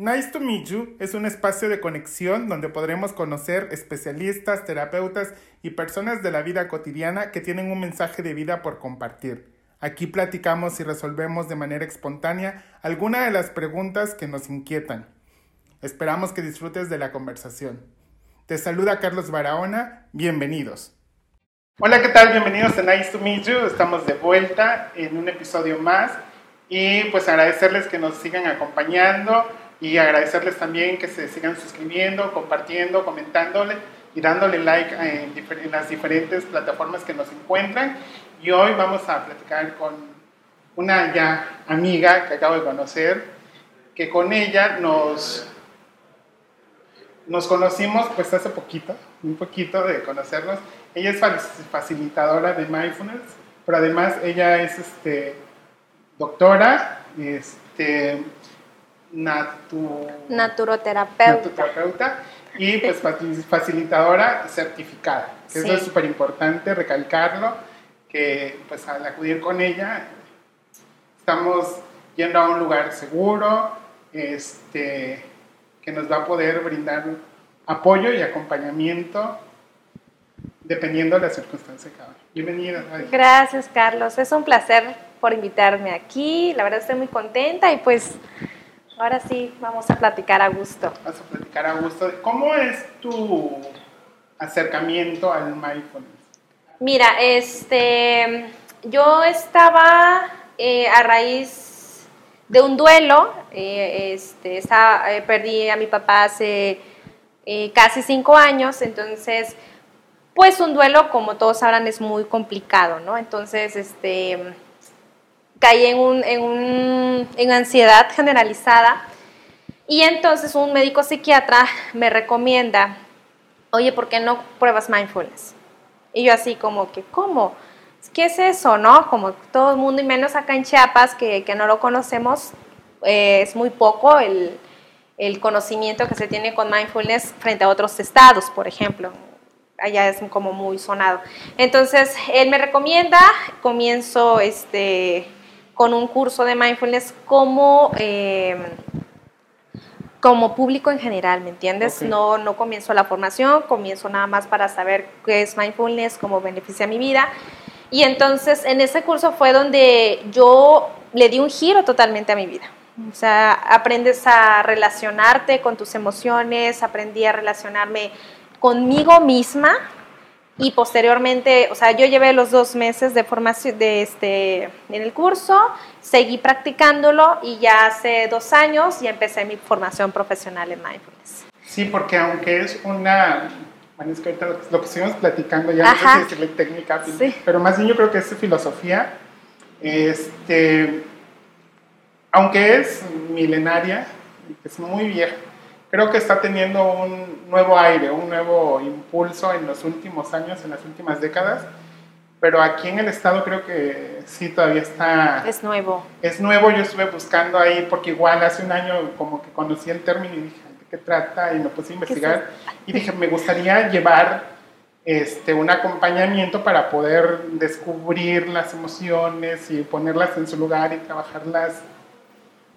Nice to Meet You es un espacio de conexión donde podremos conocer especialistas, terapeutas y personas de la vida cotidiana que tienen un mensaje de vida por compartir. Aquí platicamos y resolvemos de manera espontánea algunas de las preguntas que nos inquietan. Esperamos que disfrutes de la conversación. Te saluda Carlos Barahona, bienvenidos. Hola, ¿qué tal? Bienvenidos a Nice to Meet You. Estamos de vuelta en un episodio más y pues agradecerles que nos sigan acompañando y agradecerles también que se sigan suscribiendo, compartiendo, comentándole y dándole like en, las diferentes plataformas que nos encuentran. Y hoy vamos a platicar con una ya amiga que acabo de conocer, que con ella nos, nos conocimos pues hace poquito, un poquito de conocernos. Ella es facilitadora de mindfulness, pero además ella es este, doctora, este, naturoterapeuta. y pues facilitadora certificada. Eso es súper importante recalcarlo, que pues al acudir con ella estamos yendo a un lugar seguro, este, que nos va a poder brindar apoyo y acompañamiento dependiendo de la circunstancia cada Bienvenida. Gracias, Carlos. Es un placer por invitarme aquí. La verdad estoy muy contenta y pues Ahora sí, vamos a platicar a gusto. Vamos a platicar a gusto. ¿Cómo es tu acercamiento al mindfulness? Mira, este, yo estaba eh, a raíz de un duelo, eh, este, eh, perdí a mi papá hace casi cinco años, entonces, pues un duelo, como todos sabrán, es muy complicado, ¿no? Entonces, este caí en, un, en, un, en ansiedad generalizada y entonces un médico psiquiatra me recomienda, oye, ¿por qué no pruebas mindfulness? Y yo así como que, ¿cómo? ¿Qué es eso, no? Como todo el mundo y menos acá en Chiapas que, que no lo conocemos, eh, es muy poco el, el conocimiento que se tiene con mindfulness frente a otros estados, por ejemplo allá es como muy sonado. Entonces, él me recomienda, comienzo este, con un curso de mindfulness como, eh, como público en general, ¿me entiendes? No, no comienzo la formación, comienzo nada más para saber qué es mindfulness, cómo beneficia mi vida. Y entonces en ese curso fue donde yo le di un giro totalmente a mi vida. O sea, aprendes a relacionarte con tus emociones, aprendí a relacionarme conmigo misma, y posteriormente, o sea, yo llevé los dos meses de formación de este, en el curso, seguí practicándolo y ya hace dos años ya empecé mi formación profesional en mindfulness. Sí, porque aunque es una, bueno, es que ahorita lo, que estuvimos platicando ya, no sé si decirle técnica, pero más bien yo creo que es filosofía, este, aunque es milenaria, es muy vieja, creo que está teniendo un nuevo aire, un nuevo impulso en los últimos años, en las últimas décadas. Pero aquí en el estado creo que sí todavía está... Es nuevo. Es nuevo, yo estuve buscando ahí porque igual hace un año como que conocí el término y dije, ¿de qué trata? Y me puse a investigar y dije, me gustaría llevar este, un acompañamiento para poder descubrir las emociones y ponerlas en su lugar y trabajarlas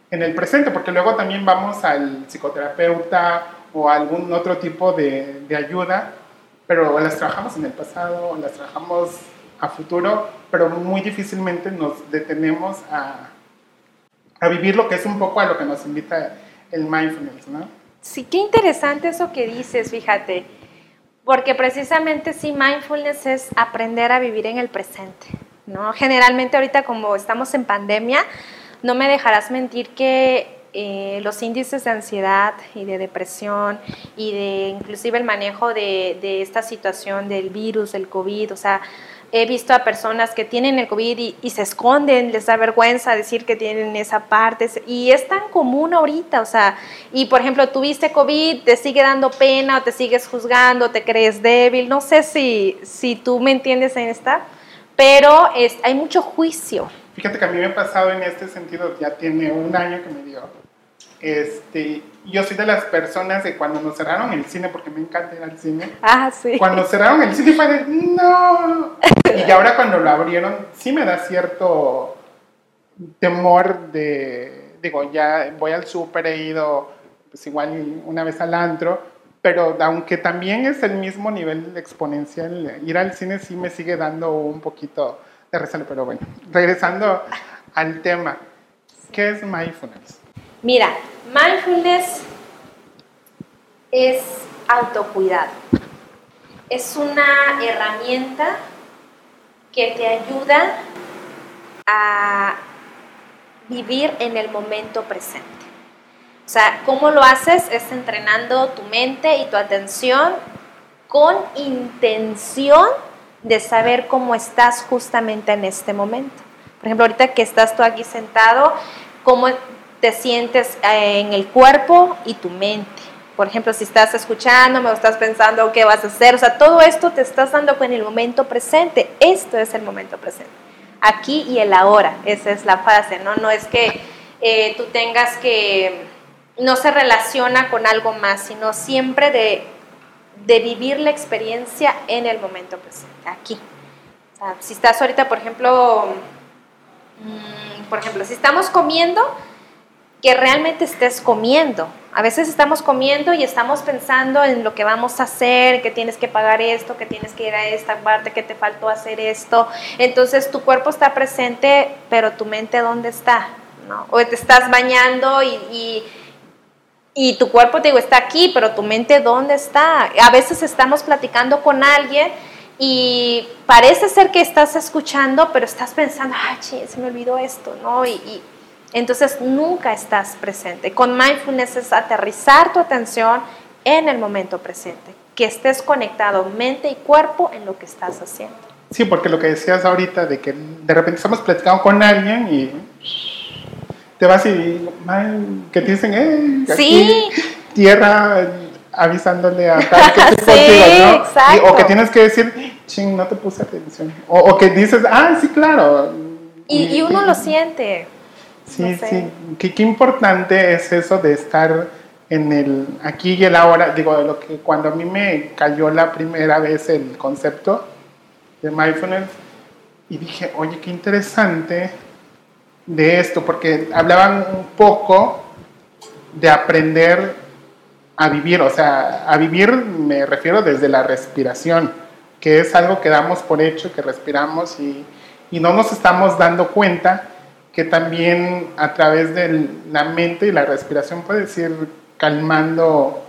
en el presente, porque luego también vamos al psicoterapeuta o algún otro tipo de, de ayuda, pero las trabajamos en el pasado, las trabajamos a futuro, pero muy difícilmente nos detenemos a, a vivir lo que es un poco a lo que nos invita el mindfulness, ¿no? Sí, qué interesante eso que dices, fíjate, porque precisamente sí, mindfulness es aprender a vivir en el presente, ¿no? Generalmente ahorita como estamos en pandemia, no me dejarás mentir que eh, los índices de ansiedad y de depresión y de inclusive el manejo de, esta situación del virus, del COVID, o sea, he visto a personas que tienen el COVID y, se esconden, les da vergüenza decir que tienen esa parte y es tan común ahorita, o sea, y por ejemplo, tuviste COVID, te sigue dando pena o te sigues juzgando, te crees débil, no sé si, si tú me entiendes en esta, pero es, hay mucho juicio Fíjate que a mí me ha pasado en este sentido, ya tiene un año que me dio. Este, yo soy de las personas de cuando nos cerraron el cine, porque me encanta ir al cine. Ah, sí. Cuando cerraron el cine fue de, no. Y ahora cuando lo abrieron, sí me da cierto temor de, digo, ya voy al súper, he ido pues igual una vez al antro, pero aunque también es el mismo nivel exponencial, ir al cine sí me sigue dando un poquito de resalto, pero bueno, regresando al tema, ¿qué es mindfulness? Mira, mindfulness es autocuidado. Es una herramienta que te ayuda a vivir en el momento presente. O sea, ¿cómo lo haces? Es entrenando tu mente y tu atención con intención de saber cómo estás justamente en este momento. Por ejemplo, ahorita que estás tú aquí sentado, ¿cómo te sientes eh, en el cuerpo y tu mente? Por ejemplo, si estás escuchando, o estás pensando qué vas a hacer, o sea, todo esto te estás dando con el momento presente. Esto es el momento presente. Aquí y el ahora, esa es la fase, ¿no? No es que eh, tú tengas que, no se relaciona con algo más, sino siempre de, de vivir la experiencia en el momento presente, aquí. O sea, si estás ahorita, por ejemplo, mm, por ejemplo, si estamos comiendo, que realmente estés comiendo. A veces estamos comiendo y estamos pensando en lo que vamos a hacer, que tienes que pagar esto, que tienes que ir a esta parte, que te faltó hacer esto. Entonces tu cuerpo está presente, pero tu mente ¿dónde está? ¿No? O te estás bañando y, y, tu cuerpo te digo está aquí, pero tu mente ¿dónde está? A veces estamos platicando con alguien y parece ser que estás escuchando, pero estás pensando, ay, se me olvidó esto, ¿no? Entonces nunca estás presente. Con mindfulness es aterrizar tu atención en el momento presente, que estés conectado mente y cuerpo en lo que estás haciendo. Sí, porque lo que decías ahorita de que de repente estamos platicando con alguien y te vas y que te dicen, eh, aquí, tierra avisándole a tal que estoy contigo, ¿no? o que tienes que decir, ching, no te puse atención. O, que dices, ah, sí, claro. y uno lo siente. Sí, sí. ¿Qué, qué, importante es eso de estar en el aquí y el ahora. Digo, lo que cuando a mí me cayó la primera vez el concepto de mindfulness y dije, oye, qué interesante de esto, porque hablaban un poco de aprender a vivir, o sea, a vivir me refiero desde la respiración, que es algo que damos por hecho, que respiramos y, y no nos estamos dando cuenta que también a través de la mente y la respiración puedes ir calmando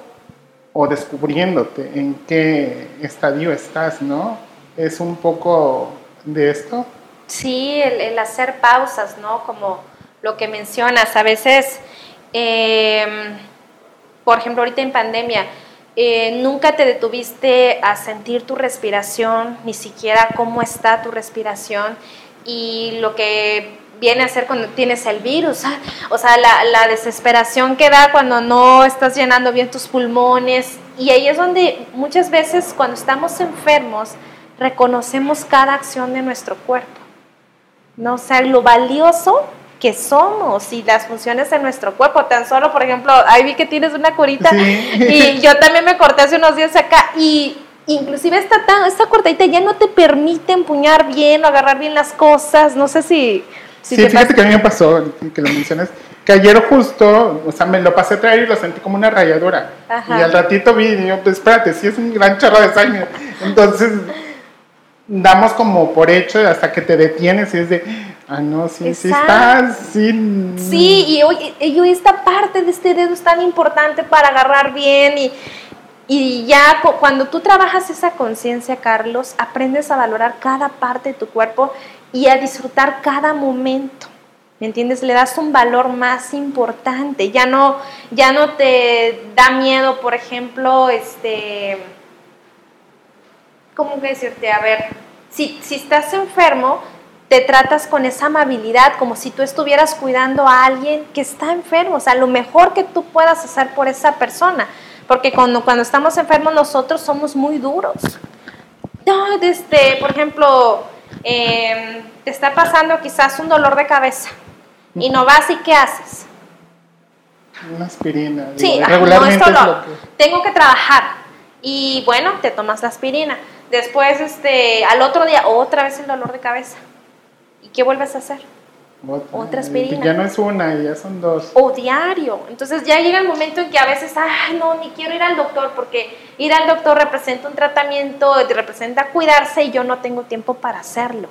o descubriéndote en qué estadio estás, ¿no? Es un poco de esto. Sí, el, hacer pausas, ¿no? Como lo que mencionas, a veces, em, por ejemplo, ahorita en pandemia, eh, nunca te detuviste a sentir tu respiración, ni siquiera cómo está tu respiración y lo que viene a ser cuando tienes el virus, o sea, la, desesperación que da cuando no estás llenando bien tus pulmones. Y ahí es donde muchas veces cuando estamos enfermos reconocemos cada acción de nuestro cuerpo. ¿no? O sea, lo valioso que somos y las funciones de nuestro cuerpo. Tan solo, por ejemplo, ahí vi que tienes una curita y yo también me corté hace unos días acá y inclusive esta, esta cortadita ya no te permite empuñar bien o agarrar bien las cosas. No sé si Sí, fíjate que a mí me pasó, que lo mencionas, que ayer justo, o sea, me lo pasé a traer y lo sentí como una rayadura. Y al ratito vi, y yo, pues espérate, sí es un gran chorro de sangre. Entonces, damos como por hecho hasta que te detienes y es de, ah, no, sí, sí estás, sí. Sí, y hoy, y esta parte de este dedo es tan importante para agarrar bien y, y ya cuando tú trabajas esa conciencia, Carlos, aprendes a valorar cada parte de tu cuerpo y a disfrutar cada momento. ¿Me entiendes? Le das un valor más importante. Ya no, ya no te da miedo, por ejemplo, este. ¿Cómo decirte? A ver, si, si estás enfermo, te tratas con esa amabilidad, como si tú estuvieras cuidando a alguien que está enfermo. O sea, lo mejor que tú puedas hacer por esa persona. Porque cuando, cuando estamos enfermos, nosotros somos muy duros. No, desde, por ejemplo, Em, te está pasando quizás un dolor de cabeza y no vas y ¿qué haces? Una aspirina. Sí, regularmente no, Tengo que trabajar y bueno, te tomas la aspirina. Después, este, al otro día, otra vez el dolor de cabeza. ¿Y qué vuelves a hacer? Otra aspirina. Ya no es una, ya son dos. O diario. Entonces ya llega el momento en que a veces, ay, no, ni quiero ir al doctor porque ir al doctor representa un tratamiento, representa cuidarse y yo no tengo tiempo para hacerlo.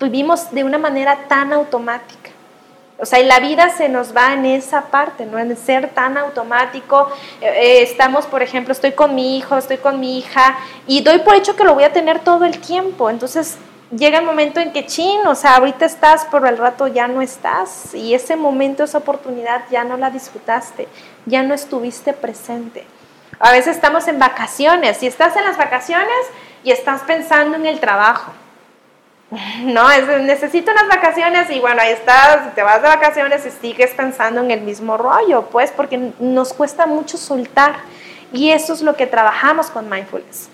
Vivimos de una manera tan automática. O sea, y la vida se nos va en esa parte, ¿no? En ser tan automático. Eh, eh, estamos, por ejemplo, estoy con mi hijo, estoy con mi hija y doy por hecho que lo voy a tener todo el tiempo. Entonces, llega el momento en que, chin, o sea, ahorita estás, pero al rato ya no estás. Y ese momento, esa oportunidad ya no la disfrutaste, ya no estuviste presente. A veces estamos en vacaciones y estás en las vacaciones y estás pensando en el trabajo. No, necesito unas vacaciones y bueno, ahí estás, te vas de vacaciones y sigues pensando en el mismo rollo, pues porque nos cuesta mucho soltar. Y eso es lo que trabajamos con mindfulness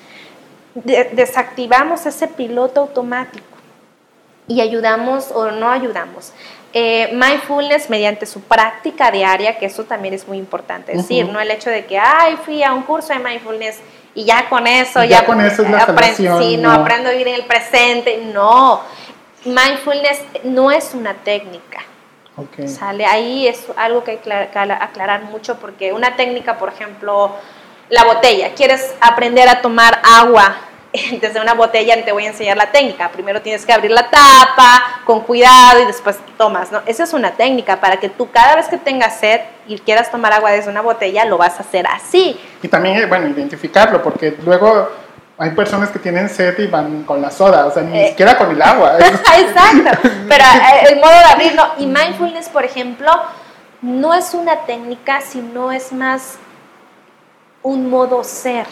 desactivamos ese piloto automático y ayudamos o no ayudamos. Eh, mindfulness mediante su práctica diaria, que eso también es muy importante decir, no el hecho de que, ay, fui a un curso de mindfulness y ya con eso, ya, con eso es la aprendo, sí, no, aprendo a vivir en el presente, no. Mindfulness no es una técnica. Sale ahí es algo que hay que aclarar mucho porque una técnica, por ejemplo, la botella. Quieres aprender a tomar agua desde una botella, te voy a enseñar la técnica. Primero tienes que abrir la tapa con cuidado y después tomas, ¿no? Esa es una técnica para que tú cada vez que tengas sed y quieras tomar agua desde una botella, lo vas a hacer así. Y también, eh, bueno, identificarlo, porque luego hay personas que tienen sed y van con la soda, o sea, ni eh. siquiera con el agua. Exacto, pero eh, el modo de abrirlo. Y mindfulness, por ejemplo, no es una técnica, sino es más un modo ser.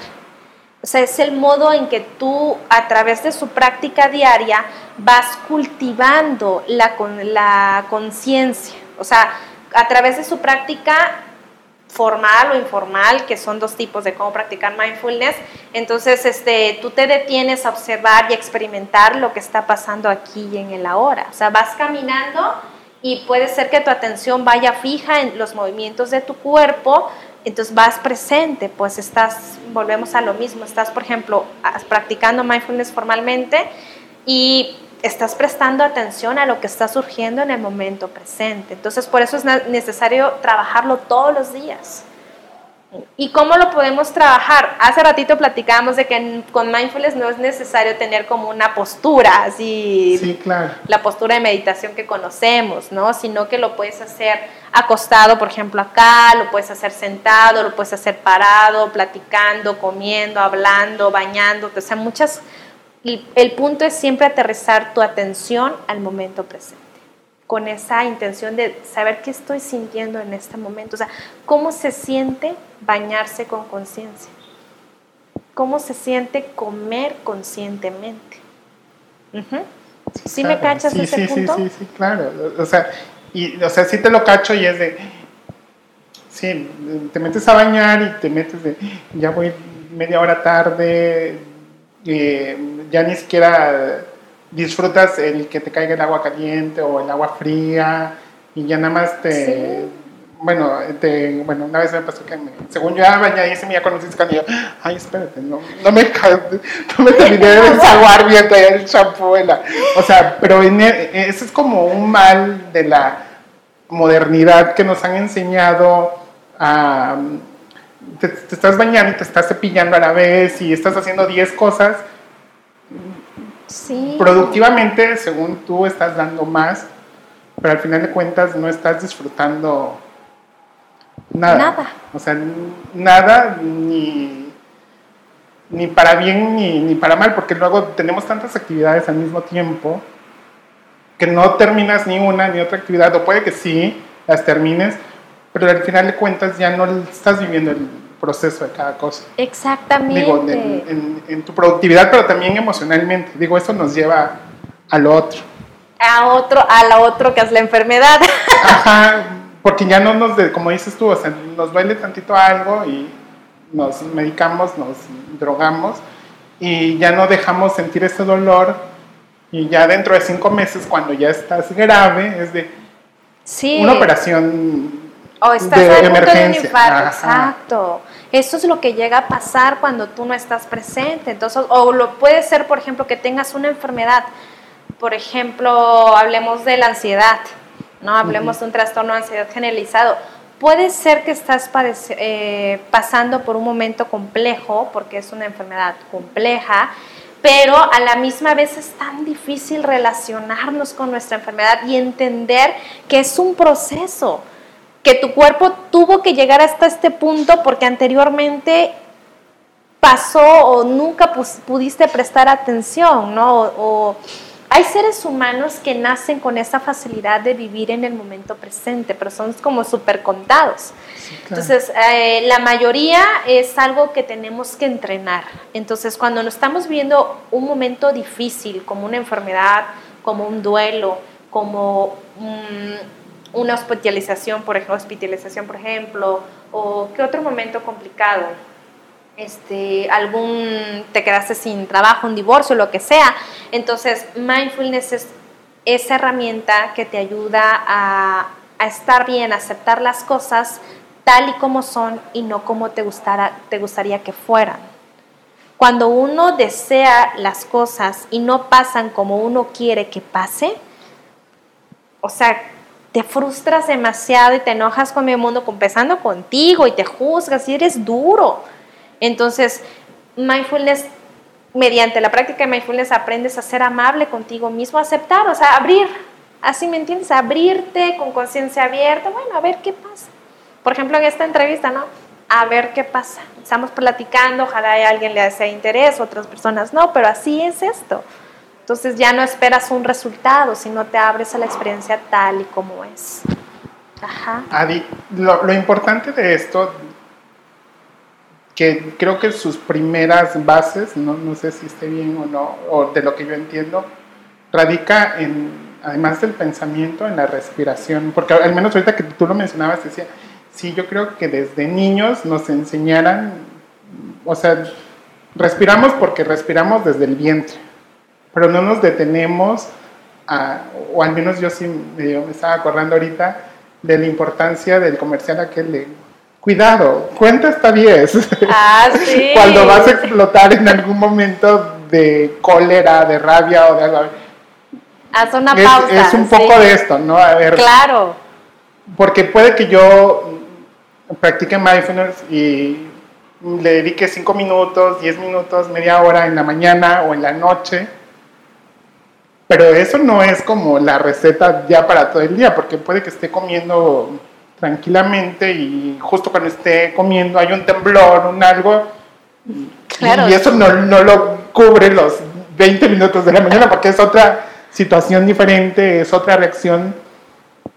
O sea, es el modo en que tú, a través de su práctica diaria, vas cultivando la, la conciencia. O sea, a través de su práctica formal o informal, que son dos tipos de cómo practicar mindfulness. Entonces, este, tú te detienes a observar y experimentar lo que está pasando aquí y en el ahora. O sea, vas caminando y puede ser que tu atención vaya fija en los movimientos de tu cuerpo, entonces vas presente, pues estás, volvemos a lo mismo, estás, por ejemplo, practicando mindfulness formalmente y estás prestando atención a lo que está surgiendo en el momento presente. Entonces, por eso es necesario trabajarlo todos los días. ¿Y cómo lo podemos trabajar? Hace ratito platicábamos de que con mindfulness no es necesario tener como una postura, así, sí, claro. la postura de meditación que conocemos, ¿no? Sino que lo puedes hacer acostado, por ejemplo, acá, lo puedes hacer sentado, lo puedes hacer parado, platicando, comiendo, hablando, bañándote, o sea, muchas... el punto es siempre aterrizar tu atención al momento presente con esa intención de saber qué estoy sintiendo en este momento. O sea, cómo se siente bañarse con conciencia. Cómo se siente comer conscientemente. ¿Sí, me cachas ese punto? Sí, sí, sí, claro. O sea, y, o sea, sí te lo cacho y es de... Sí, te metes a bañar y te metes de... Ya voy media hora tarde, eh, ya ni siquiera disfrutas el que te caiga el agua caliente o el agua fría y ya nada más te... Bueno, te, bueno, una vez me pasó que me, según yo ya bañé y se me ya conociste cuando yo, ay, espérate, no, no me, no me terminé de desaguar bien el champú. o sea, pero en, e, eso es como un mal de la modernidad que nos han enseñado a... Te, te estás bañando y te estás cepillando a la vez y estás haciendo 10 cosas Productivamente, según tú, estás dando más, pero al final de cuentas no estás disfrutando nada. Nada. O sea, nada ni, ni para bien ni, ni para mal, porque luego tenemos tantas actividades al mismo tiempo que no terminas ni una ni otra actividad, o puede que sí, las termines, pero al final de cuentas ya no estás viviendo el proceso de cada cosa. Exactamente. Digo, en, tu productividad, pero también emocionalmente. Digo, eso nos lleva a lo otro. A otro, a lo otro que es la enfermedad. Ajá, porque ya no nos, como dices tú, o sea, nos duele tantito algo y nos medicamos, nos drogamos y ya no dejamos sentir ese dolor y ya dentro de cinco meses, cuando ya estás grave, es de sí. una operación o estás de, emergencia. exacto. Eso es lo que llega a pasar cuando tú no estás presente. Entonces, o lo puede ser, por ejemplo, que tengas una enfermedad. Por ejemplo, hablemos de la ansiedad. ¿No? Hablemos de un trastorno de ansiedad generalizado. Puede ser que estás eh, pasando por un momento complejo, porque es una enfermedad compleja, pero a la misma vez es tan difícil relacionarnos con nuestra enfermedad y entender que es un proceso, que tu cuerpo tuvo que llegar hasta este punto porque anteriormente pasó o nunca pudiste prestar atención, ¿no? Hay seres humanos que nacen con esa facilidad de vivir en el momento presente, pero son como súper contados. Entonces, eh, la mayoría es algo que tenemos que entrenar. Entonces, cuando nos estamos viendo un momento difícil, como una enfermedad, como un duelo, como una hospitalización, por ejemplo, hospitalización, por ejemplo, o qué otro momento complicado, este, algún, te quedaste sin trabajo, un divorcio, lo que sea. Entonces, mindfulness es esa herramienta que te ayuda a, estar bien, a aceptar las cosas tal y como son y no como te, gustara, te gustaría que fueran. Cuando uno desea las cosas y no pasan como uno quiere que pase, o sea, te frustras demasiado y te enojas con el mundo, empezando contigo y te juzgas y eres duro. Entonces, mindfulness, mediante la práctica de mindfulness aprendes a ser amable contigo mismo, aceptar, o sea, abrir, así me entiendes, abrirte con conciencia abierta, bueno, a ver qué pasa. Por ejemplo, en esta entrevista, ¿no? A ver qué pasa. Estamos platicando, ojalá a alguien le sea interés, otras personas no, pero así es esto. Entonces ya no esperas un resultado, sino te abres a la experiencia tal y como es. Ajá. Adi, lo, lo importante de esto, que creo que sus primeras bases, no, no sé si esté bien o no, o de lo que yo entiendo, radica en, además del pensamiento, en la respiración, porque al menos ahorita que tú lo mencionabas, decía, sí, yo creo que desde niños nos enseñaran, o sea, respiramos porque respiramos desde el vientre, pero no nos detenemos, a, o al menos yo sí me, estaba acordando ahorita de la importancia del comercial aquel de cuidado, cuenta hasta 10. Ah, sí. Cuando vas a explotar en algún momento de cólera, de rabia o de algo. Haz una pausa. Es un poco de esto, ¿no? A ver. Claro. Porque puede que yo practique mindfulness y le dedique 5 minutos, 10 minutos, media hora en la mañana o en la noche. Pero eso no es como la receta ya para todo el día, porque puede que esté comiendo tranquilamente y justo cuando esté comiendo hay un temblor, un algo, y eso no, no, lo cubre los 20 minutos de la mañana porque es otra situación diferente, es otra reacción,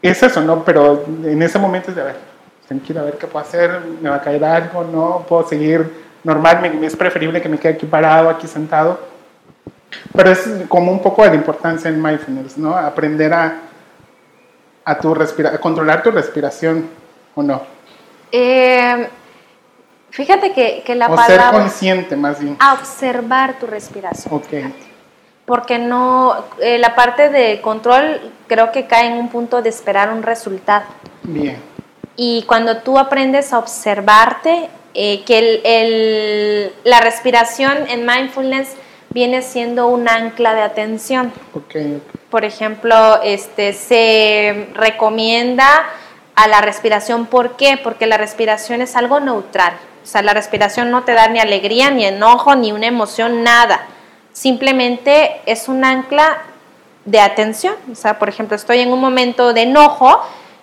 es eso, ¿no? Pero en ese momento es de, a ver, tranquilo, a ver qué puedo hacer, me va a caer algo, ¿no? Puedo seguir normal, me, es preferible que me quede aquí parado, aquí sentado. Pero es como un poco de la importancia en mindfulness, ¿no? Aprender a a, tu respira controlar tu respiración o no? Eh, fíjate que, que la o ser consciente más bien. A observar tu respiración. Ok. Porque no, eh, la parte de control creo que cae en un punto de esperar un resultado. Bien. Y cuando tú aprendes a observarte, eh, que el, el, la respiración en mindfulness viene siendo un ancla de atención. Okay, Por ejemplo, este, se recomienda a la respiración. ¿Por qué? Porque la respiración es algo neutral. O sea, la respiración no te da ni alegría, ni enojo, ni una emoción, nada. Simplemente es un ancla de atención. O sea, por ejemplo, estoy en un momento de enojo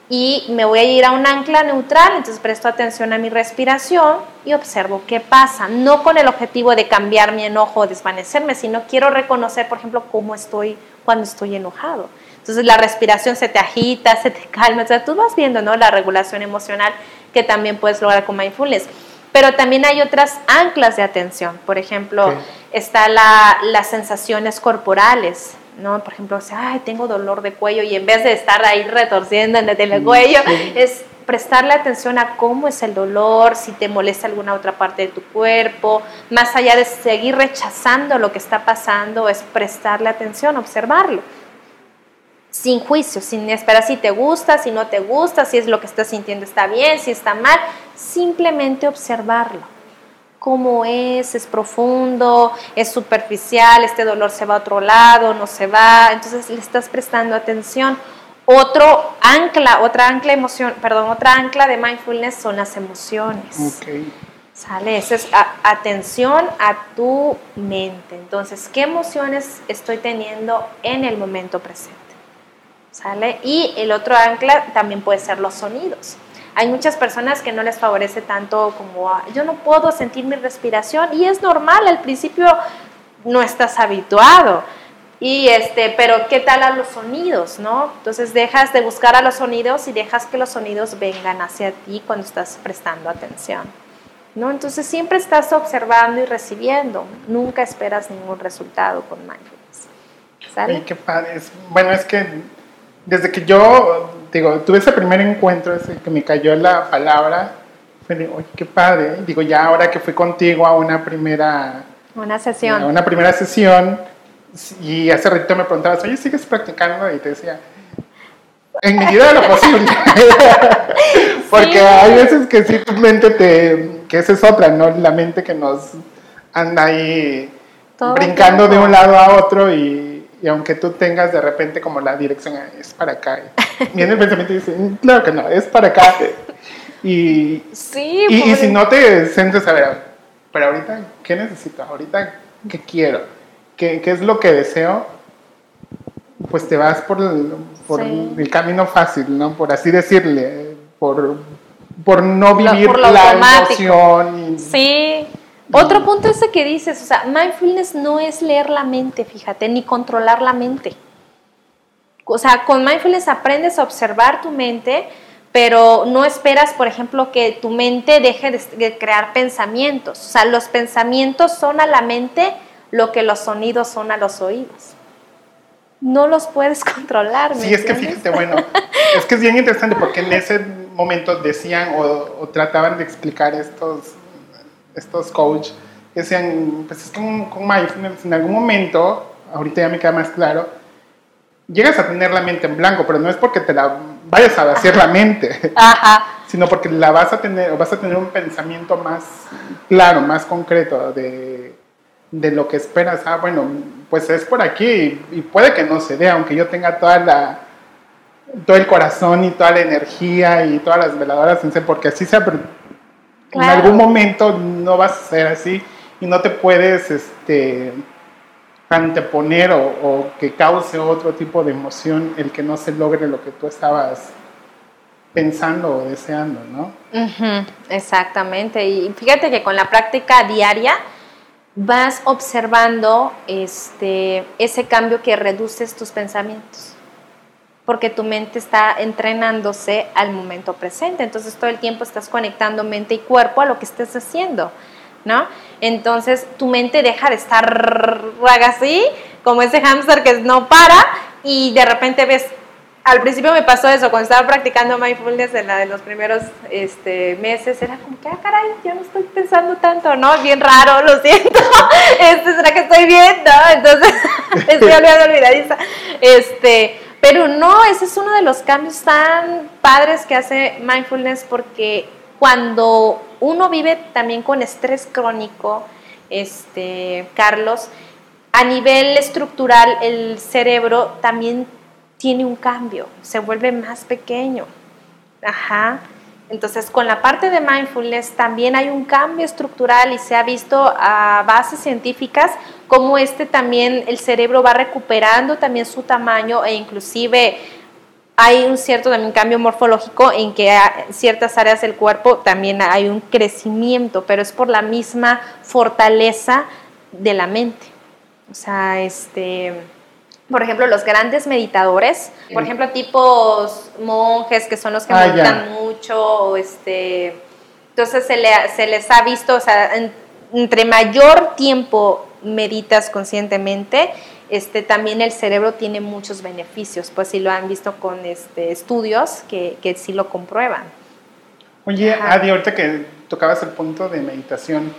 y me voy a ir a un ancla neutral, entonces presto atención a mi respiración y observo qué pasa, no con el objetivo de cambiar mi enojo o desvanecerme, sino quiero reconocer, por ejemplo, cómo estoy cuando estoy enojado. Entonces la respiración se te agita, se te calma, o sea, tú vas viendo, ¿no? La regulación emocional que también puedes lograr con mindfulness. Pero también hay otras anclas de atención, por ejemplo, está la, las sensaciones corporales, ¿no? Por ejemplo, ay, tengo dolor de cuello y en vez de estar ahí retorciendo en el cuello, es prestarle atención a cómo es el dolor, si te molesta alguna otra parte de tu cuerpo, más allá de seguir rechazando lo que está pasando, es prestarle atención, observarlo. Sin juicio, sin esperar si te gusta, si no te gusta, si es lo que estás sintiendo está bien, si está mal, simplemente observarlo. Cómo es, es profundo, es superficial, este dolor se va a otro lado, no se va, entonces le estás prestando atención Otro ancla, otra ancla emoción, perdón, otra ancla de mindfulness son las emociones. Okay. ¿Sale? Esa es atención a tu mente. Entonces, ¿qué emociones estoy teniendo en el momento presente? ¿Sale? Y el otro ancla también puede ser los sonidos. Hay muchas personas que no les favorece tanto como ah, yo no puedo sentir mi respiración y es normal, al principio no estás habituado. Y este, pero ¿qué tal a los sonidos, no? Entonces dejas de buscar a los sonidos y dejas que los sonidos vengan hacia ti cuando estás prestando atención. ¿No? Entonces siempre estás observando y recibiendo, nunca esperas ningún resultado con mindfulness. ¿Sale? qué padre. Bueno, es que desde que yo, digo, tuve ese primer encuentro, ese que me cayó la palabra, fue oye, qué padre. Digo, ya ahora que fui contigo a una primera... Una sesión. A una primera sesión, y hace ratito me preguntabas, oye, ¿sigues practicando? Y te decía, en medida de lo posible. Porque hay veces que sí tu mente te, que esa es otra, ¿no? La mente que nos anda ahí brincando de un lado a otro y y aunque tú tengas de repente como la dirección, es para acá. Viene el pensamiento y dice, claro que no, es para acá. Y, sí, y, si no te sientes a ver, pero ahorita, ¿qué necesito? Ahorita, ¿qué quiero? ¿Qué, qué es lo que deseo? Pues te vas por, el, por el camino fácil, ¿no? Por así decirle, por, por no vivir la emoción. sí. Otro punto ese que dices, o sea, mindfulness no es leer la mente, fíjate, ni controlar la mente. O sea, con mindfulness aprendes a observar tu mente, pero no esperas, por ejemplo, que tu mente deje de crear pensamientos. O sea, los pensamientos son a la mente lo que los sonidos son a los oídos. No los puedes controlar. sí, es que fíjate, bueno, es que es bien interesante porque en ese momento decían o trataban de explicar estos estos coach decían, pues es que con, mindfulness en algún momento, ahorita ya me queda más claro, llegas a tener la mente en blanco, pero no es porque te la vayas a vaciar la mente, sino porque la vas a tener, vas a tener un pensamiento más claro, más concreto de, de lo que esperas. Ah, bueno, pues es por aquí y, puede que no se dé, aunque yo tenga toda la todo el corazón y toda la energía y todas las veladoras porque así se en algún momento no vas a ser así y no te puedes este, anteponer o, que cause otro tipo de emoción el que no se logre lo que tú estabas pensando o deseando, ¿no? exactamente. Y fíjate que con la práctica diaria vas observando este, ese cambio que reduces tus pensamientos porque tu mente está entrenándose al momento presente. Entonces todo el tiempo estás conectando mente y cuerpo a lo que estés haciendo, ¿no? Entonces tu mente deja de estar así, como ese hámster que no para, y de repente ves, al principio me pasó eso, cuando estaba practicando mindfulness en la de los primeros este, meses, era como que, ah, caray, ya no estoy pensando tanto, ¿no? Bien raro, lo siento, este, ¿será que estoy bien? ¿no? Entonces, estoy olvidando olvidadiza. Este, pero no, ese es uno de los cambios tan padres que hace mindfulness porque cuando uno vive también con estrés crónico, este, Carlos, a nivel estructural el cerebro también tiene un cambio, se vuelve más pequeño. Ajá. Entonces, con la parte de mindfulness también hay un cambio estructural y se ha visto a bases científicas cómo este también el cerebro va recuperando también su tamaño e inclusive hay un cierto también cambio morfológico en que en ciertas áreas del cuerpo también hay un crecimiento, pero es por la misma fortaleza de la mente. O sea, este por ejemplo, los grandes meditadores, por ejemplo, tipos monjes que son los que ah, meditan mucho, este, entonces se, se, les ha visto, o sea, entre mayor tiempo meditas conscientemente, este, también el cerebro tiene muchos beneficios, pues sí lo han visto con este, estudios que, que sí lo comprueban. Oye, Adi, ahorita que tocabas el punto de meditación,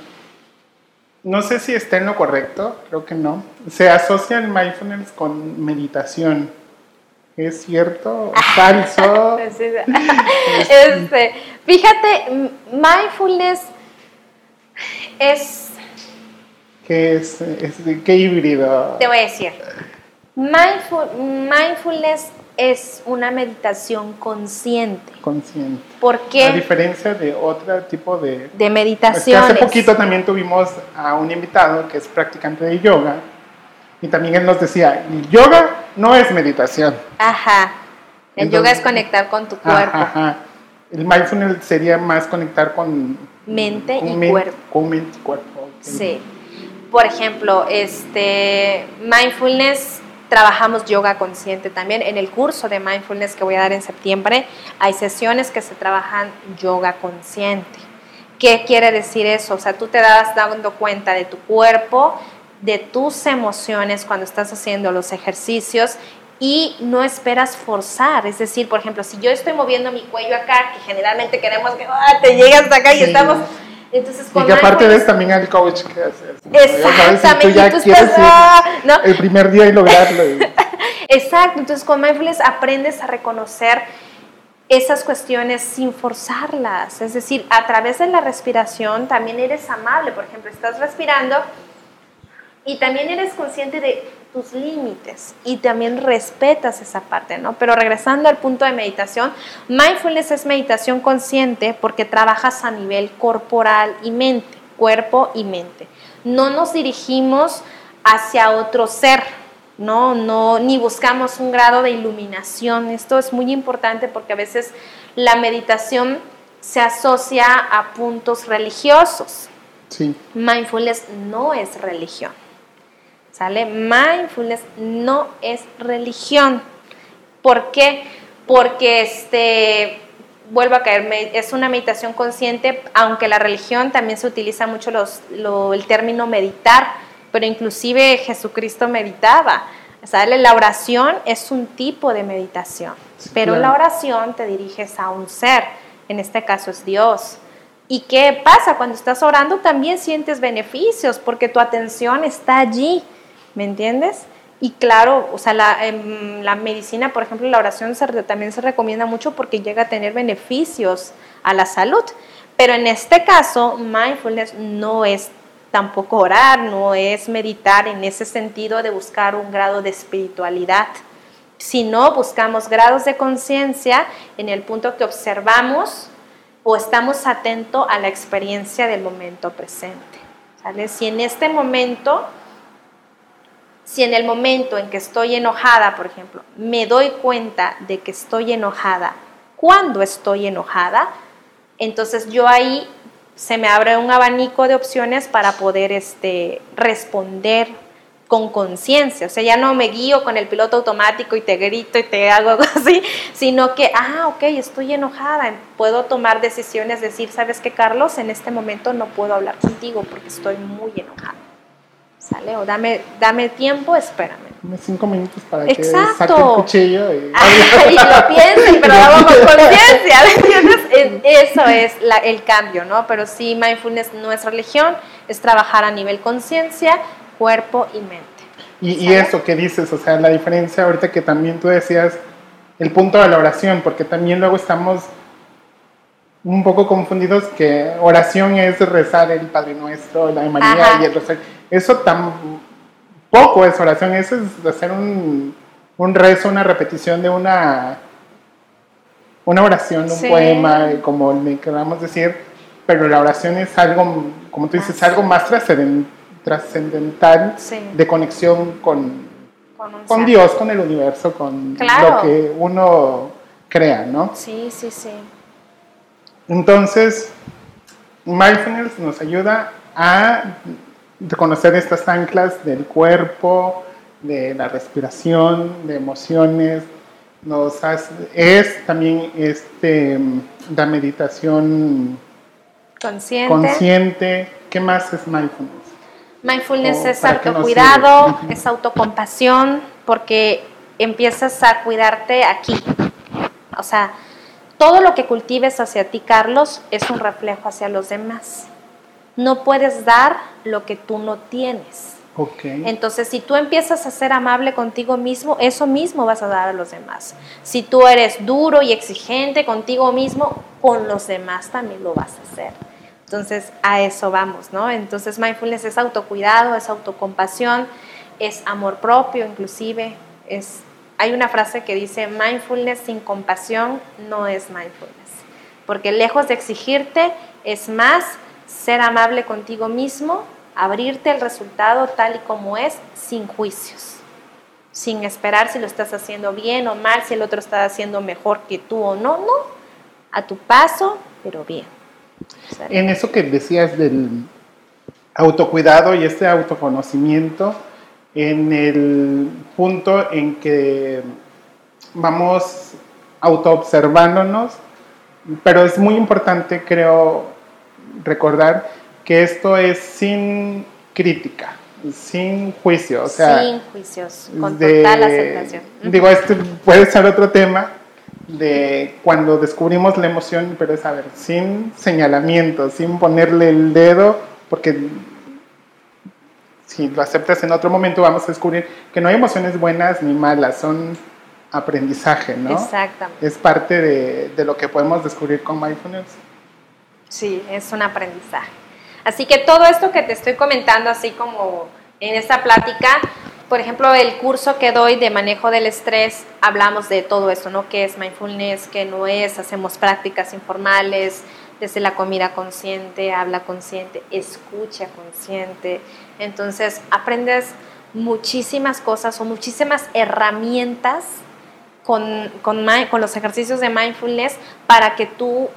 no sé si está en lo correcto, creo que no. Se asocia el mindfulness con meditación. ¿Es cierto? ¿Falso? este, fíjate, mindfulness es... ¿Qué es? ¿Qué híbrido? Te voy a decir. mindfulness es una meditación consciente. Consciente. ¿Por qué? A diferencia de otro tipo de... De meditación. hace poquito también tuvimos a un invitado que es practicante de yoga y también él nos decía, el yoga no es meditación. Ajá. El yoga es conectar con tu cuerpo. Ajá, El mindfulness sería más conectar con mente y cuerpo. Con mente y cuerpo. Sí. Por ejemplo, este mindfulness trabajamos yoga consciente también. En el curso de mindfulness que voy a dar en septiembre hay sesiones que se trabajan yoga consciente. ¿Qué quiere decir eso? O sea, tú te das dando cuenta de tu cuerpo, de tus emociones cuando estás haciendo los ejercicios y no esperas forzar. Es decir, por ejemplo, si yo estoy moviendo mi cuello acá, que generalmente queremos que ah, te llegue hasta acá y estamos... Entonces, y que aparte ves también al coach que haces. Exactamente. tú ya quieres ah, el primer día y lograrlo. Exacto. Entonces con mindfulness aprendes a reconocer esas cuestiones sin forzarlas. Es decir, a través de la respiración también eres amable. Por ejemplo, estás respirando y también eres consciente de tus límites y también respetas esa parte, ¿no? Pero regresando al punto de meditación, mindfulness es meditación consciente porque trabajas a nivel corporal y mente, cuerpo y mente. No nos dirigimos hacia otro ser, no, no, ni buscamos un grado de iluminación. Esto es muy importante porque a veces la meditación se asocia a puntos religiosos. Sí. Mindfulness no es religión. ¿Sale? Mindfulness no es religión. ¿Por qué? Porque este, vuelvo a caer, es una meditación consciente, aunque la religión también se utiliza mucho los, el término meditar, pero inclusive Jesucristo meditaba. ¿Sale? La oración es un tipo de meditación, pero la oración te diriges a un ser, en este caso es Dios. ¿Y qué pasa? Cuando estás orando también sientes beneficios porque tu atención está allí. ¿Me entiendes? Y claro, o sea, la, em, medicina, por ejemplo, la oración también se recomienda mucho porque llega a tener beneficios a la salud. Pero en este caso, mindfulness no es tampoco orar, no es meditar en ese sentido de buscar un grado de espiritualidad, sino buscamos grados de conciencia en el punto que observamos o estamos atentos a la experiencia del momento presente. ¿sale? Si en este momento si en el momento en que estoy enojada, por ejemplo, me doy cuenta de que estoy enojada, cuando estoy enojada, entonces yo ahí se me abre un abanico de opciones para poder este, responder con conciencia. O sea, ya no me guío con el piloto automático y te grito y te hago algo así, sino que, ah, ok, estoy enojada, puedo tomar decisiones, decir, ¿sabes qué, Carlos? En este momento no puedo hablar contigo porque estoy muy enojada. ¿Sale? O dame, dame tiempo, espérame. Dame cinco minutos para que saque el cuchillo y, y lo piensen, pero vamos con conciencia, Eso es el cambio, ¿no? Pero sí, mindfulness no es religión, es trabajar a nivel conciencia, cuerpo y mente. Y, y, eso que dices, o sea, la diferencia ahorita que también tú decías, el punto de la oración, porque también luego estamos un poco confundidos que oración es rezar el Padre Nuestro, la de María y el Rosario. Eso tampoco es oración, eso es hacer un, un rezo, una repetición de una, una oración, un poema, como le queramos decir, pero la oración es algo, como tú dices, algo más trascendental de conexión con, con, Dios, con el universo, con lo que uno crea, ¿no? Sí, sí, sí. Entonces, mindfulness nos ayuda a reconocer estas anclas del cuerpo, de la respiración, de emociones. Nos es también este, la meditación consciente. consciente. ¿Qué más es mindfulness? Mindfulness es autocuidado, es autocompasión, porque empiezas a cuidarte aquí. O sea, todo lo que cultives hacia ti, Carlos, es un reflejo hacia los demás. No puedes dar lo que tú no tienes. Okay. Entonces, si tú empiezas a ser amable contigo mismo, eso mismo vas a dar a los demás. Si tú eres duro y exigente contigo mismo, con los demás también lo vas a hacer. Entonces, a eso vamos, ¿no? Entonces, mindfulness es autocuidado, es autocompasión, es amor propio inclusive, es hay una frase que dice, mindfulness sin compasión no es mindfulness, porque lejos de exigirte es más ser amable contigo mismo, abrirte el resultado tal y como es, sin juicios, sin esperar si lo estás haciendo bien o mal, si el otro está haciendo mejor que tú o no, no, a tu paso, pero bien. En eso que decías del autocuidado y este autoconocimiento, en el punto en que vamos autoobservándonos, pero es muy importante, creo, recordar que esto es sin crítica, sin juicio, o sea, sin juicios, con total aceptación. Digo, este puede ser otro tema de cuando descubrimos la emoción, pero es a ver, sin señalamiento, sin ponerle el dedo, porque si lo aceptas en otro momento, vamos a descubrir que no hay emociones buenas ni malas, son aprendizaje, ¿no? Exactamente. Es parte de, de lo que podemos descubrir con mindfulness. Sí, es un aprendizaje. Así que todo esto que te estoy comentando, así como en esta plática, por ejemplo, el curso que doy de manejo del estrés, hablamos de todo eso, ¿no? ¿Qué es mindfulness? ¿Qué no es? Hacemos prácticas informales, desde la comida consciente, habla consciente, escucha consciente. Entonces aprendes muchísimas cosas o muchísimas herramientas con, con, con, los ejercicios de mindfulness para que tú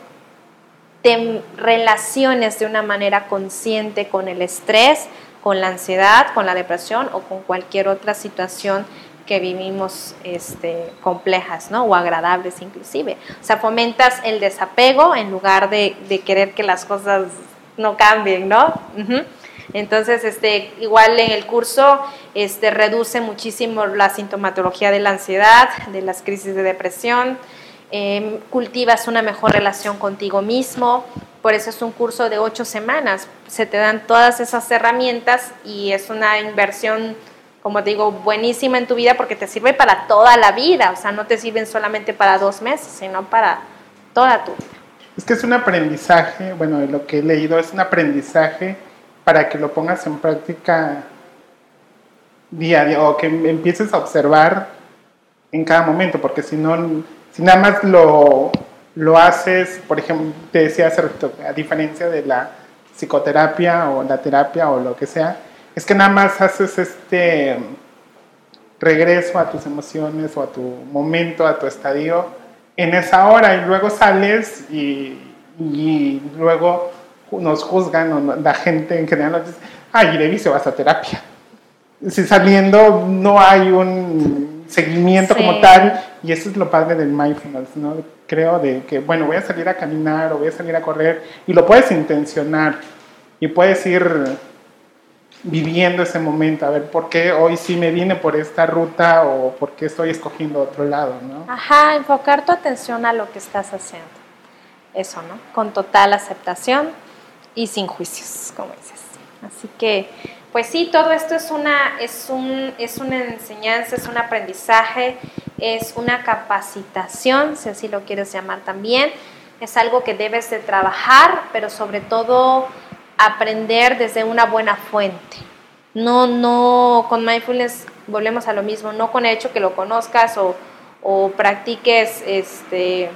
te relaciones de una manera consciente con el estrés, con la ansiedad, con la depresión o con cualquier otra situación que vivimos este, complejas, ¿no? O agradables inclusive. O sea, fomentas el desapego en lugar de, querer que las cosas no cambien, ¿no? Entonces, este, igual en el curso este, reduce muchísimo la sintomatología de la ansiedad, de las crisis de depresión, em, cultivas una mejor relación contigo mismo, por eso es un curso de ocho semanas, se te dan todas esas herramientas y es una inversión como te digo, buenísima en tu vida porque te sirve para toda la vida, o sea, no te sirven solamente para dos meses, sino para toda tu vida. Es que es un aprendizaje, bueno, lo que he leído es un aprendizaje para que lo pongas en práctica día a día o que empieces a observar en cada momento, porque si no, si nada más lo, lo haces, por ejemplo, te decía hace rato, a diferencia de la psicoterapia o la terapia o lo que sea, es que nada más haces este regreso a tus emociones o a tu momento, a tu estadio en esa hora y luego sales y, luego nos juzgan la gente en general nos dice, ay, Debbie se vas a terapia. Si saliendo no hay un seguimiento como tal y eso es lo padre del mindfulness, ¿no? Creo de que, bueno, voy a salir a caminar o voy a salir a correr y lo puedes intencionar y puedes ir viviendo ese momento, a ver por qué hoy sí me vine por esta ruta o por qué estoy escogiendo otro lado, ¿no? Ajá, enfocar tu atención a lo que estás haciendo. Eso, ¿no? Con total aceptación y sin juicios, como dices. Así que, pues sí, todo esto es una, es un, es una enseñanza, es un aprendizaje, es una capacitación, si así lo quieres llamar también. Es algo que debes de trabajar, pero sobre todo aprender desde una buena fuente. No, no, con mindfulness volvemos a lo mismo, no con el hecho que lo conozcas o, o practiques, este,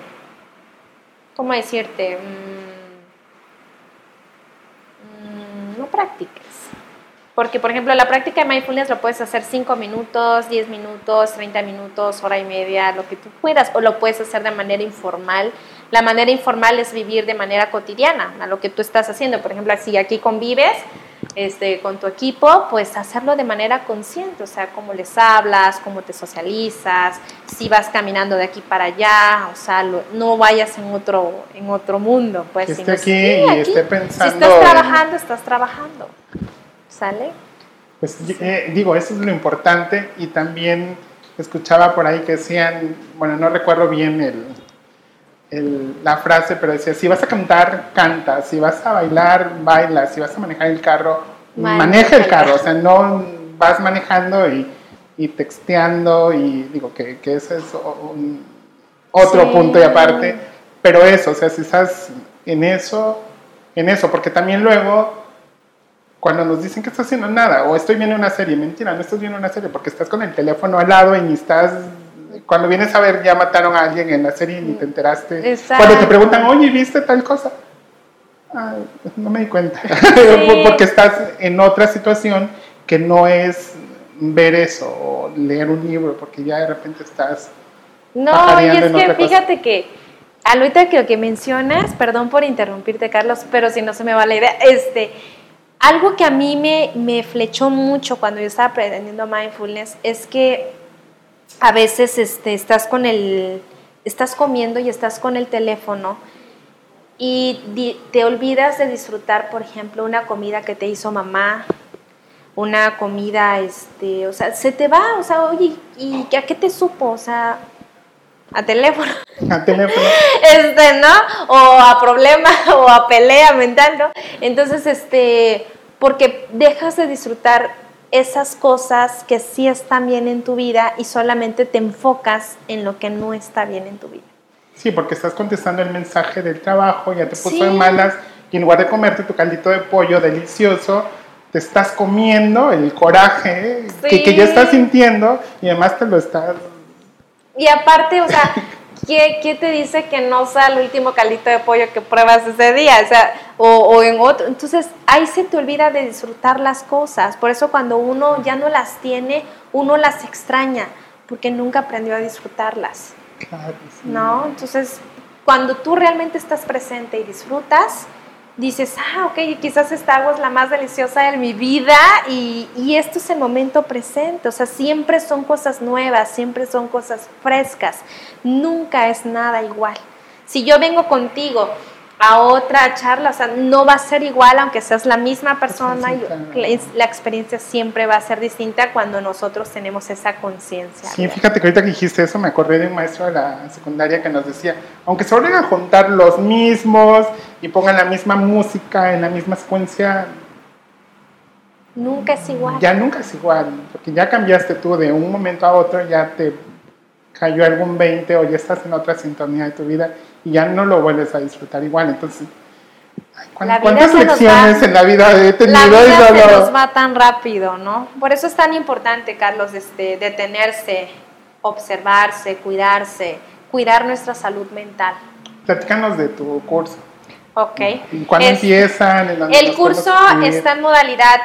¿cómo decirte? Mm, mm, no practiques. Porque, por ejemplo, la práctica de mindfulness lo puedes hacer 5 minutos, 10 minutos, 30 minutos, hora y media, lo que tú puedas, o lo puedes hacer de manera informal la manera informal es vivir de manera cotidiana, a lo que tú estás haciendo. Por ejemplo, si aquí convives este, con tu equipo, pues hacerlo de manera consciente, o sea, cómo les hablas, cómo te socializas, si vas caminando de aquí para allá, o sea, no vayas en otro, en otro mundo. Pues, que esté aquí y esté pensando. Si estás trabajando, estás trabajando. ¿Sale? Pues eh, digo, eso es lo importante y también escuchaba por ahí que decían, bueno, no recuerdo bien el, la frase, pero decía, si vas a cantar, canta, si vas a bailar, baila, si vas a manejar el carro, maneja el carro, o sea, no vas manejando y, y texteando y digo que, que ese es un, otro punto y aparte, pero eso, o sea, si estás en eso, en eso, porque también luego cuando nos dicen que estás haciendo nada o estoy viendo una serie, mentira, no estás viendo una serie porque estás con el teléfono al lado y ni estás cuando vienes a ver ya mataron a alguien en la serie y ni te enteraste. Exacto. Cuando te preguntan, oye, ¿viste tal cosa? Ay, no me di cuenta. Sí. Porque estás en otra situación que no es ver eso o leer un libro, porque ya de repente estás... No, y es que otra cosa. fíjate que ahorita que lo que mencionas, perdón por interrumpirte, Carlos, pero si no se me va la idea, este, algo que a mí me, me flechó mucho cuando yo estaba aprendiendo mindfulness es que a veces este, estás con el, estás comiendo y estás con el teléfono y te olvidas de disfrutar, por ejemplo, una comida que te hizo mamá, una comida, este, o sea, se te va, o sea, oye, ¿y a qué te supo? O sea, a teléfono, al teléfono. este, ¿no? O a problema, o a pelea mental, ¿no? Entonces, este, porque dejas de disfrutar esas cosas que sí están bien en tu vida y solamente te enfocas en lo que no está bien en tu vida. Sí, porque estás contestando el mensaje del trabajo, ya te puso Sí. de malas y en lugar de comerte tu caldito de pollo delicioso, te estás comiendo el coraje que, Sí. que ya estás sintiendo y además te lo estás... Y aparte, o sea, ¿qué, qué te dice que no sea el último caldito de pollo que pruebas ese día? O sea, o, o en otro. Entonces, ahí se te olvida de disfrutar las cosas. Por eso cuando uno ya no las tiene, uno las extraña, porque nunca aprendió a disfrutarlas, Claro, sí. ¿no? Entonces, cuando tú realmente estás presente y disfrutas, dices, ah, ok, quizás esta agua es la más deliciosa de mi vida y, y esto es el momento presente, o sea, siempre son cosas nuevas, siempre son cosas frescas, nunca es nada igual. Si yo vengo contigo a otra charla, o sea, no va a ser igual aunque seas la misma persona, la, la experiencia siempre va a ser distinta cuando nosotros tenemos esa conciencia. Sí, fíjate que ahorita que dijiste eso me acordé de un maestro de la secundaria que nos decía, aunque se vuelvan a juntar los mismos y pongan la misma música en la misma secuencia, Nunca es igual. ya nunca es igual, porque ya cambiaste tú de un momento a otro, ya te cayó algún 20 o ya estás en otra sintonía de tu vida y ya no lo vuelves a disfrutar igual. Entonces, ay, ¿cuán- La vida ¿cuántas lecciones en la vida he tenido? La y vida se solo- nos va tan rápido, ¿no? Por eso es tan importante, Carlos, este, detenerse, observarse, cuidarse, cuidar nuestra salud mental. Platícanos de tu curso. ¿Ok? ¿Y ¿Cuándo Es- empiezan? ¿En dónde El podemos curso está en modalidad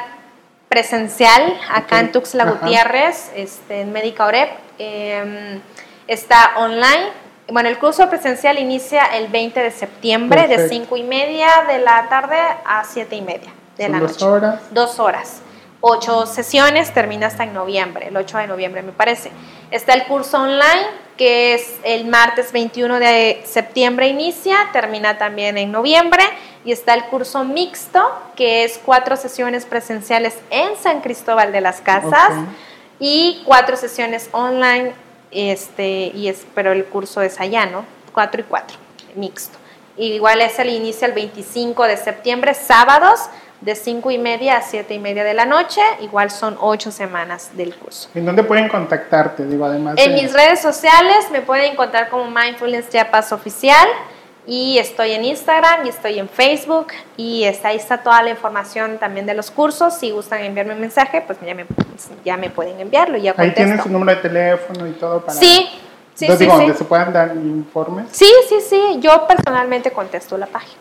presencial acá Ok. en Tuxtla. Gutiérrez, este, en Médica Orep. Eh, está online. Bueno, el curso presencial inicia el 20 de septiembre de Perfecto. 5 y media de la tarde a 7 y media de Son la dos noche. horas. Dos horas. Ocho sesiones, termina hasta en noviembre, el 8 de noviembre me parece. Está el curso online, que es el martes 21 de septiembre inicia, termina también en noviembre. Y está el curso mixto, que es cuatro sesiones presenciales en San Cristóbal de las Casas y cuatro sesiones online, este, y es, pero el curso es allá, ¿no? Cuatro y cuatro, mixto. Y igual es el inicia el 25 de septiembre, sábados, de 5 y media a 7 y media de la noche. Igual son ocho semanas del curso. ¿En dónde pueden contactarte? Digo, además En de- mis redes sociales me pueden encontrar como Mindfulness Chiapas Oficial. Y estoy en Instagram y estoy en Facebook. Y está, ahí está toda la información también de los cursos. Si gustan enviarme un mensaje, pues ya me, ya me pueden enviarlo ya Ahí tienes su número de teléfono y todo para... Sí, sí, sí, digo, sí. donde se puedan dar informes. Sí, sí, sí. Yo personalmente contesto la página.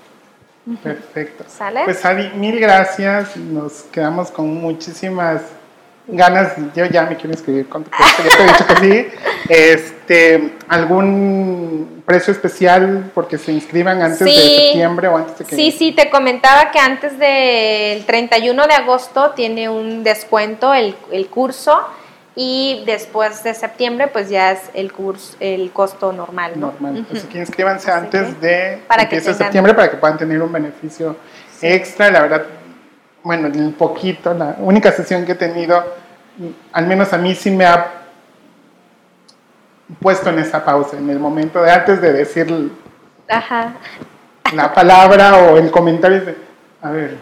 Perfecto. ¿Sale? Pues Adi, mil gracias. Nos quedamos con muchísimas ganas. Yo ya me quiero inscribir con tu curso, ya te he dicho que sí. Este, ¿Algún precio especial porque se inscriban antes de septiembre o antes de que... Sí, sí, te comentaba que antes del 31 de agosto tiene un descuento el, el curso y después de septiembre pues ya es el curso, el costo normal, ¿no? normal. Ujú. Así que inscríbanse Así antes que, de para que tengan- septiembre para que puedan tener un beneficio extra. La verdad, bueno, un poquito, la única sesión que he tenido, al menos a mí sí me ha puesto en esa pausa, en el momento de antes de decir Ajá, la palabra o el comentario, a ver,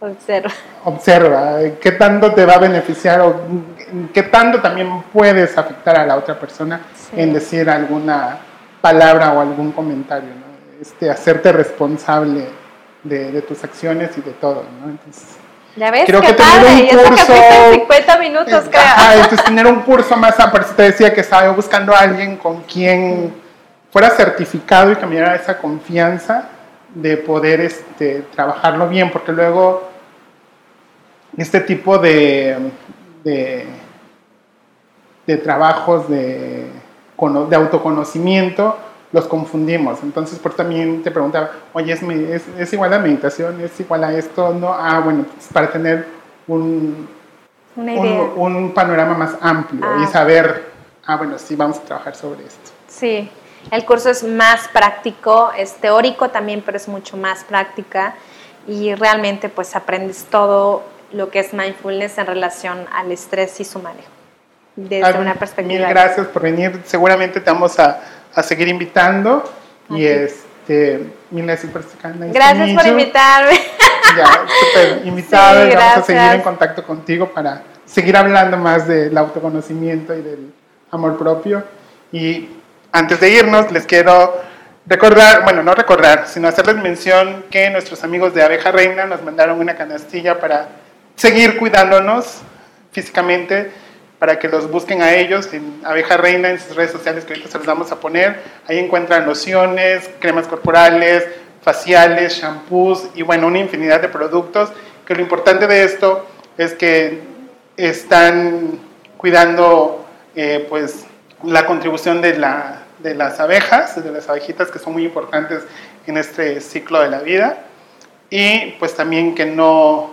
observa. observa, qué tanto te va a beneficiar o qué tanto también puedes afectar a la otra persona Sí. en decir alguna palabra o algún comentario, ¿no? este, hacerte responsable de, de tus acciones y de todo. ¿no? Entonces, Ya ves, creo que tener un y eso que curso fuiste en 50 minutos, creo. Ajá, entonces tener un curso más eso te decía que estaba buscando a alguien con quien fuera certificado y que me diera esa confianza de poder este, trabajarlo bien, porque luego este tipo de, de, de trabajos de, de autoconocimiento los confundimos. Entonces, por también te preguntaba, oye, ¿es, es, es igual a meditación? ¿Es igual a esto? No, ah, bueno, pues para tener un, Una un, idea. un panorama más amplio Ah. y saber, ah, bueno, sí, vamos a trabajar sobre esto. Sí, el curso es más práctico, es teórico también, pero es mucho más práctica y realmente pues aprendes todo lo que es mindfulness en relación al estrés y su manejo desde una Mil perspectiva. gracias por venir. Seguramente te vamos a, a seguir invitando. Y Aquí. este, mil gracias por invitarme. Ya, súper invitada. Sí, vamos a seguir en contacto contigo para seguir hablando más del autoconocimiento y del amor propio. Y antes de irnos, les quiero recordar, bueno, no recordar, sino hacerles mención que nuestros amigos de Abeja Reina nos mandaron una canastilla para seguir cuidándonos físicamente, para que los busquen a ellos en Abeja Reina en sus redes sociales que ahorita se los vamos a poner. Ahí encuentran lociones, cremas corporales, faciales, shampoos y bueno, una infinidad de productos. Que lo importante de esto es que están cuidando eh, pues la contribución de, la, de las abejas, de las abejitas que son muy importantes en este ciclo de la vida y pues también que no,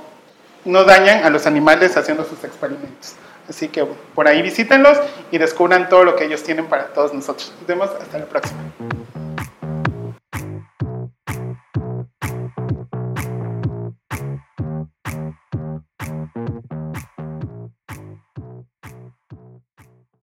no dañan a los animales haciendo sus experimentos. Así que por ahí visítenlos y descubran todo lo que ellos tienen para todos nosotros. Nos vemos hasta la próxima.